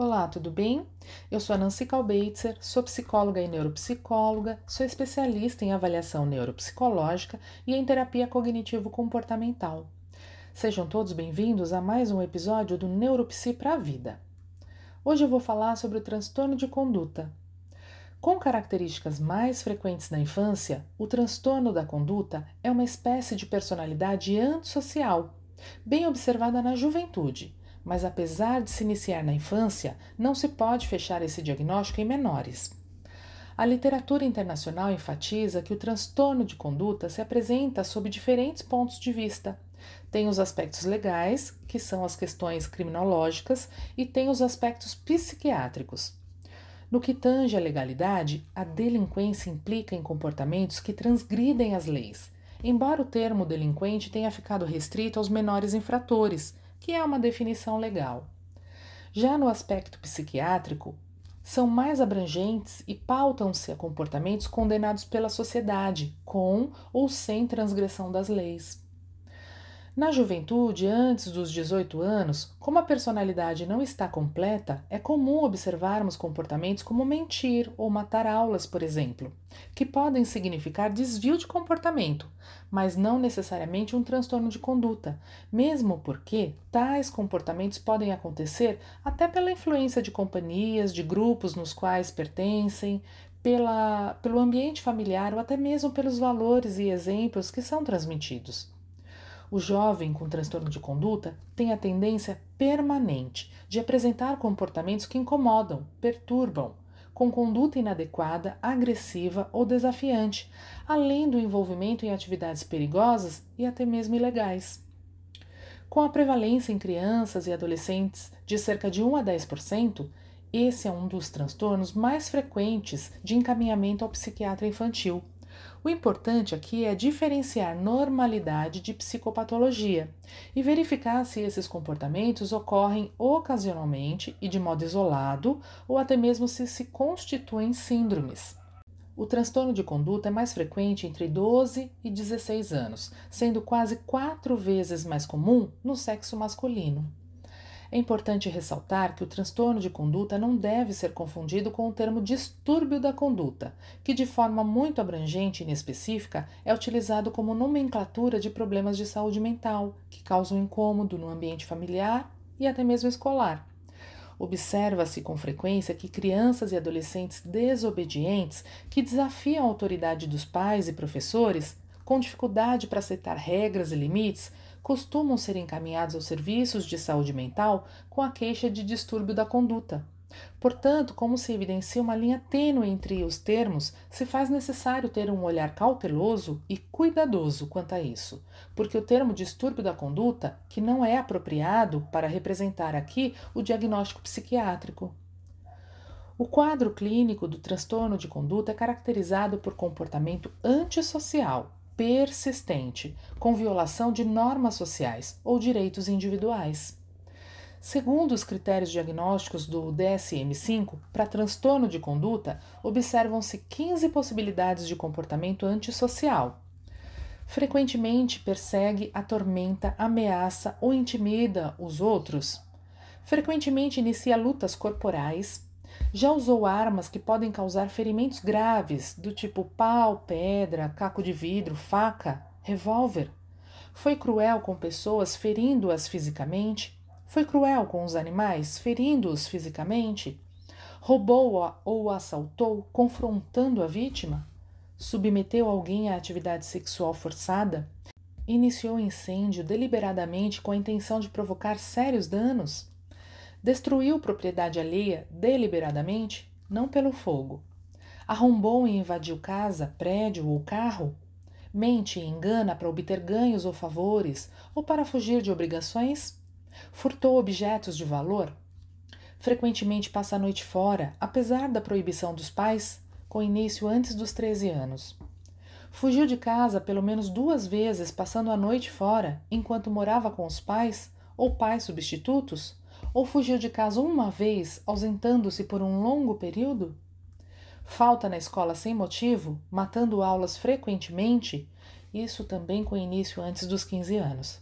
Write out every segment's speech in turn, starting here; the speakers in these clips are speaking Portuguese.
Olá, tudo bem? Eu sou a Nancy Kalbeitzer, sou psicóloga e neuropsicóloga, sou especialista em avaliação neuropsicológica e em terapia cognitivo-comportamental. Sejam todos bem-vindos a mais um episódio do Neuropsi para a Vida. Hoje eu vou falar sobre o transtorno de conduta. Com características mais frequentes na infância, o transtorno da conduta é uma espécie de personalidade antissocial, bem observada na juventude mas apesar de se iniciar na infância, não se pode fechar esse diagnóstico em menores. A literatura internacional enfatiza que o transtorno de conduta se apresenta sob diferentes pontos de vista. Tem os aspectos legais, que são as questões criminológicas, e tem os aspectos psiquiátricos. No que tange à legalidade, a delinquência implica em comportamentos que transgridem as leis, embora o termo delinquente tenha ficado restrito aos menores infratores, que é uma definição legal. Já no aspecto psiquiátrico, são mais abrangentes e pautam-se a comportamentos condenados pela sociedade, com ou sem transgressão das leis. Na juventude, antes dos 18 anos, como a personalidade não está completa, é comum observarmos comportamentos como mentir ou matar aulas, por exemplo, que podem significar desvio de comportamento, mas não necessariamente um transtorno de conduta, mesmo porque tais comportamentos podem acontecer até pela influência de companhias, de grupos nos quais pertencem, pela, pelo ambiente familiar ou até mesmo pelos valores e exemplos que são transmitidos. O jovem com transtorno de conduta tem a tendência permanente de apresentar comportamentos que incomodam, perturbam, com conduta inadequada, agressiva ou desafiante, além do envolvimento em atividades perigosas e até mesmo ilegais. Com a prevalência em crianças e adolescentes de cerca de 1 a 10%, esse é um dos transtornos mais frequentes de encaminhamento ao psiquiatra infantil. O importante aqui é diferenciar normalidade de psicopatologia e verificar se esses comportamentos ocorrem ocasionalmente e de modo isolado ou até mesmo se se constituem síndromes. O transtorno de conduta é mais frequente entre 12 e 16 anos, sendo quase quatro vezes mais comum no sexo masculino. É importante ressaltar que o transtorno de conduta não deve ser confundido com o termo distúrbio da conduta, que de forma muito abrangente e inespecífica é utilizado como nomenclatura de problemas de saúde mental que causam incômodo no ambiente familiar e até mesmo escolar. Observa-se com frequência que crianças e adolescentes desobedientes que desafiam a autoridade dos pais e professores, com dificuldade para aceitar regras e limites, costumam ser encaminhados aos serviços de saúde mental com a queixa de distúrbio da conduta. Portanto, como se evidencia uma linha tênue entre os termos, se faz necessário ter um olhar cauteloso e cuidadoso quanto a isso, porque o termo distúrbio da conduta, que não é apropriado para representar aqui o diagnóstico psiquiátrico. O quadro clínico do transtorno de conduta é caracterizado por comportamento antissocial, persistente, com violação de normas sociais ou direitos individuais. Segundo os critérios diagnósticos do DSM-5, para transtorno de conduta, observam-se 15 possibilidades de comportamento antissocial. Frequentemente persegue, atormenta, ameaça ou intimida os outros. Frequentemente inicia lutas corporais, já usou armas que podem causar ferimentos graves, do tipo pau, pedra, caco de vidro, faca, revólver? Foi cruel com pessoas, ferindo-as fisicamente? Foi cruel com os animais, ferindo-os fisicamente? Roubou ou assaltou, confrontando a vítima? Submeteu alguém à atividade sexual forçada? Iniciou incêndio deliberadamente com a intenção de provocar sérios danos? Destruiu propriedade alheia deliberadamente, não pelo fogo. Arrombou e invadiu casa, prédio ou carro. Mente e engana para obter ganhos ou favores ou para fugir de obrigações. Furtou objetos de valor. Frequentemente passa a noite fora, apesar da proibição dos pais, com início antes dos 13 anos. Fugiu de casa pelo menos duas vezes, passando a noite fora, enquanto morava com os pais ou pais substitutos, ou fugiu de casa uma vez, ausentando-se por um longo período? Falta na escola sem motivo, matando aulas frequentemente, isso também com início antes dos 15 anos.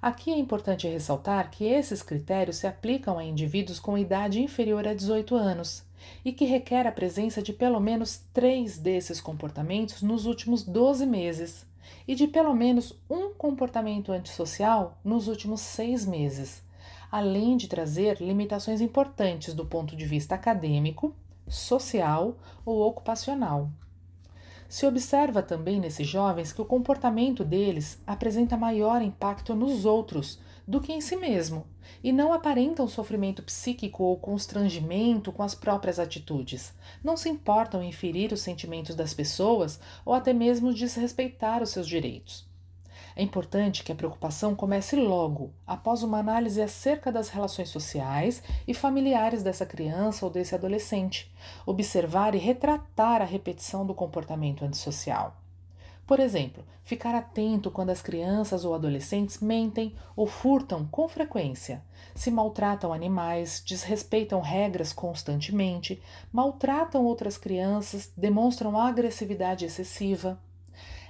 Aqui é importante ressaltar que esses critérios se aplicam a indivíduos com idade inferior a 18 anos e que requer a presença de pelo menos três desses comportamentos nos últimos 12 meses e de pelo menos um comportamento antissocial nos últimos seis meses, além de trazer limitações importantes do ponto de vista acadêmico, social ou ocupacional. Se observa também nesses jovens que o comportamento deles apresenta maior impacto nos outros do que em si mesmo, e não aparentam sofrimento psíquico ou constrangimento com as próprias atitudes. Não se importam em ferir os sentimentos das pessoas ou até mesmo desrespeitar os seus direitos. É importante que a preocupação comece logo, após uma análise acerca das relações sociais e familiares dessa criança ou desse adolescente, observar e retratar a repetição do comportamento antissocial. Por exemplo, ficar atento quando as crianças ou adolescentes mentem ou furtam com frequência, se maltratam animais, desrespeitam regras constantemente, maltratam outras crianças, demonstram agressividade excessiva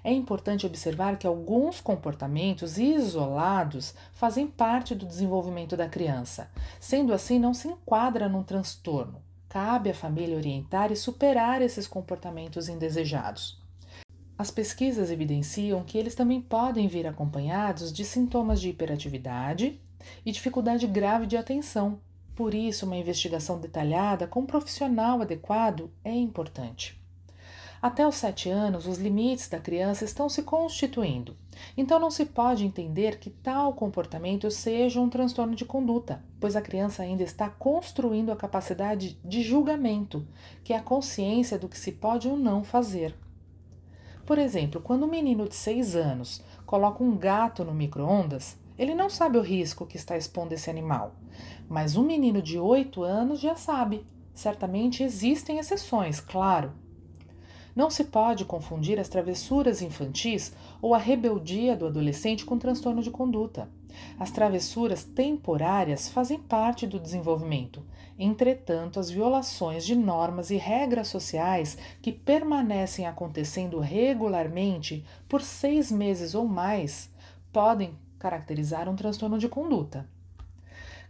é importante observar que alguns comportamentos isolados fazem parte do desenvolvimento da criança. Sendo assim, não se enquadra num transtorno. Cabe à família orientar e superar esses comportamentos indesejados. As pesquisas evidenciam que eles também podem vir acompanhados de sintomas de hiperatividade e dificuldade grave de atenção. Por isso, uma investigação detalhada com um profissional adequado é importante. Até os sete anos, os limites da criança estão se constituindo, então não se pode entender que tal comportamento seja um transtorno de conduta, pois a criança ainda está construindo a capacidade de julgamento, que é a consciência do que se pode ou não fazer. Por exemplo, quando um menino de seis anos coloca um gato no micro-ondas, ele não sabe o risco que está expondo esse animal, mas um menino de oito anos já sabe. Certamente existem exceções, claro, não se pode confundir as travessuras infantis ou a rebeldia do adolescente com transtorno de conduta. As travessuras temporárias fazem parte do desenvolvimento. Entretanto, as violações de normas e regras sociais que permanecem acontecendo regularmente por seis meses ou mais podem caracterizar um transtorno de conduta.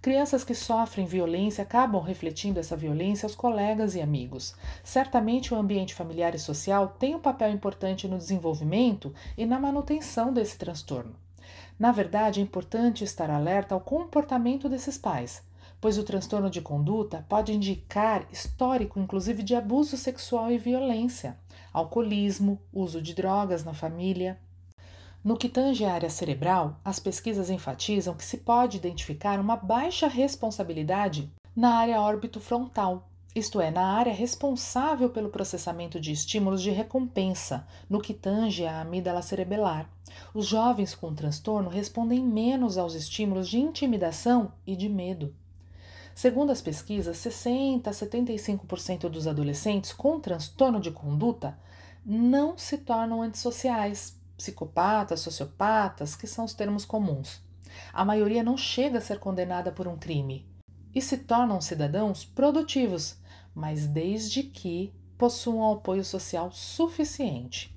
Crianças que sofrem violência acabam refletindo essa violência aos colegas e amigos. Certamente o ambiente familiar e social tem um papel importante no desenvolvimento e na manutenção desse transtorno. Na verdade, é importante estar alerta ao comportamento desses pais, pois o transtorno de conduta pode indicar histórico, inclusive, de abuso sexual e violência, alcoolismo, uso de drogas na família. No que tange à área cerebral, as pesquisas enfatizam que se pode identificar uma baixa responsabilidade na área órbito-frontal, isto é, na área responsável pelo processamento de estímulos de recompensa, no que tange à amígdala cerebelar. Os jovens com transtorno respondem menos aos estímulos de intimidação e de medo. Segundo as pesquisas, 60 a 75% dos adolescentes com transtorno de conduta não se tornam antissociais, psicopatas, sociopatas, que são os termos comuns. A maioria não chega a ser condenada por um crime e se tornam cidadãos produtivos, mas desde que possuam apoio social suficiente.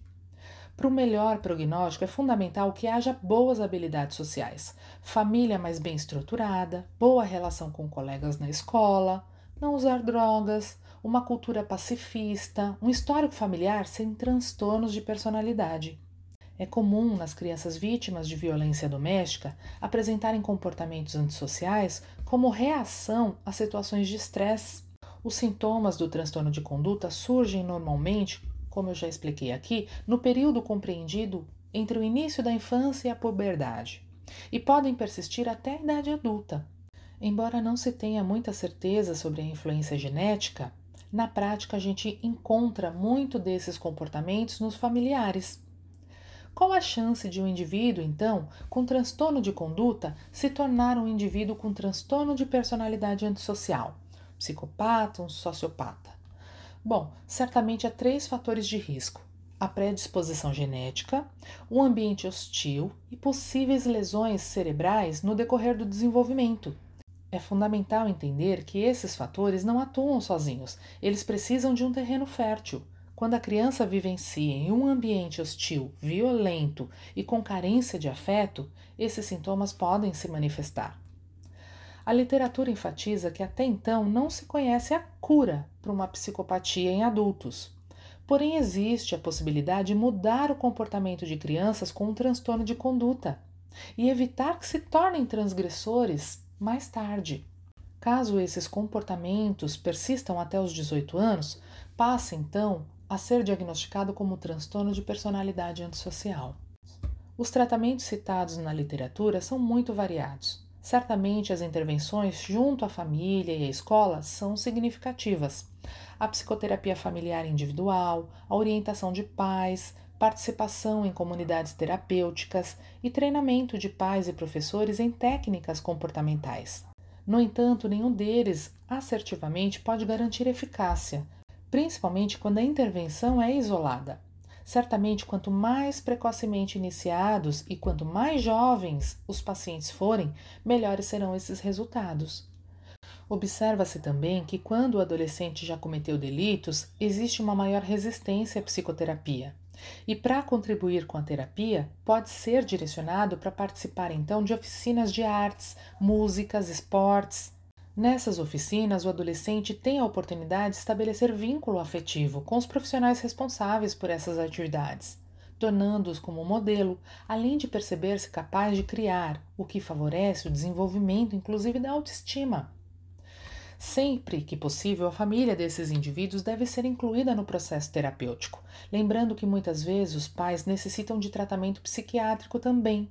Para o melhor prognóstico, é fundamental que haja boas habilidades sociais, família mais bem estruturada, boa relação com colegas na escola, não usar drogas, uma cultura pacifista, um histórico familiar sem transtornos de personalidade. É comum nas crianças vítimas de violência doméstica apresentarem comportamentos antissociais como reação a situações de estresse. Os sintomas do transtorno de conduta surgem normalmente, como eu já expliquei aqui, no período compreendido entre o início da infância e a puberdade, e podem persistir até a idade adulta. Embora não se tenha muita certeza sobre a influência genética, na prática a gente encontra muito desses comportamentos nos familiares. Qual a chance de um indivíduo, então, com transtorno de conduta se tornar um indivíduo com transtorno de personalidade antissocial? Psicopata, um sociopata? Bom, certamente há três fatores de risco: a predisposição genética, o ambiente hostil e possíveis lesões cerebrais no decorrer do desenvolvimento. É fundamental entender que esses fatores não atuam sozinhos, eles precisam de um terreno fértil Quando a criança vivencia em um ambiente hostil, violento e com carência de afeto, esses sintomas podem se manifestar. A literatura enfatiza que até então não se conhece a cura para uma psicopatia em adultos. Porém, existe a possibilidade de mudar o comportamento de crianças com um transtorno de conduta e evitar que se tornem transgressores mais tarde. Caso esses comportamentos persistam até os 18 anos, passa então a ser diagnosticado como transtorno de personalidade antissocial. Os tratamentos citados na literatura são muito variados. Certamente as intervenções junto à família e à escola são significativas. A psicoterapia familiar individual, a orientação de pais, participação em comunidades terapêuticas e treinamento de pais e professores em técnicas comportamentais. No entanto, nenhum deles assertivamente pode garantir eficácia, principalmente quando a intervenção é isolada. Certamente, quanto mais precocemente iniciados e quanto mais jovens os pacientes forem, melhores serão esses resultados. Observa-se também que, quando o adolescente já cometeu delitos, existe uma maior resistência à psicoterapia. E para contribuir com a terapia, pode ser direcionado para participar então de oficinas de artes, músicas, esportes. Nessas oficinas, o adolescente tem a oportunidade de estabelecer vínculo afetivo com os profissionais responsáveis por essas atividades, tornando-os como modelo, além de perceber-se capaz de criar, o que favorece o desenvolvimento, inclusive da autoestima. Sempre que possível, a família desses indivíduos deve ser incluída no processo terapêutico, lembrando que muitas vezes os pais necessitam de tratamento psiquiátrico também.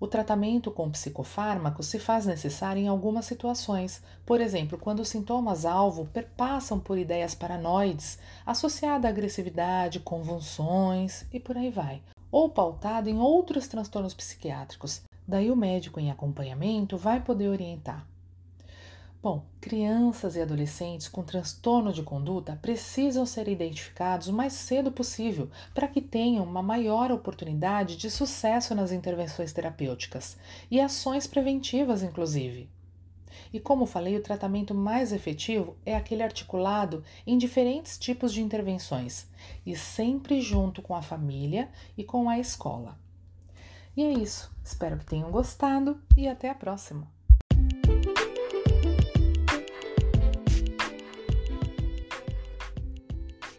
O tratamento com psicofármacos se faz necessário em algumas situações, por exemplo, quando os sintomas-alvo perpassam por ideias paranoides, associadas à agressividade, convulsões e por aí vai, ou pautado em outros transtornos psiquiátricos. Daí o médico em acompanhamento vai poder orientar. Bom, crianças e adolescentes com transtorno de conduta precisam ser identificados o mais cedo possível para que tenham uma maior oportunidade de sucesso nas intervenções terapêuticas e ações preventivas, inclusive. E como falei, o tratamento mais efetivo é aquele articulado em diferentes tipos de intervenções e sempre junto com a família e com a escola. E é isso. Espero que tenham gostado e até a próxima!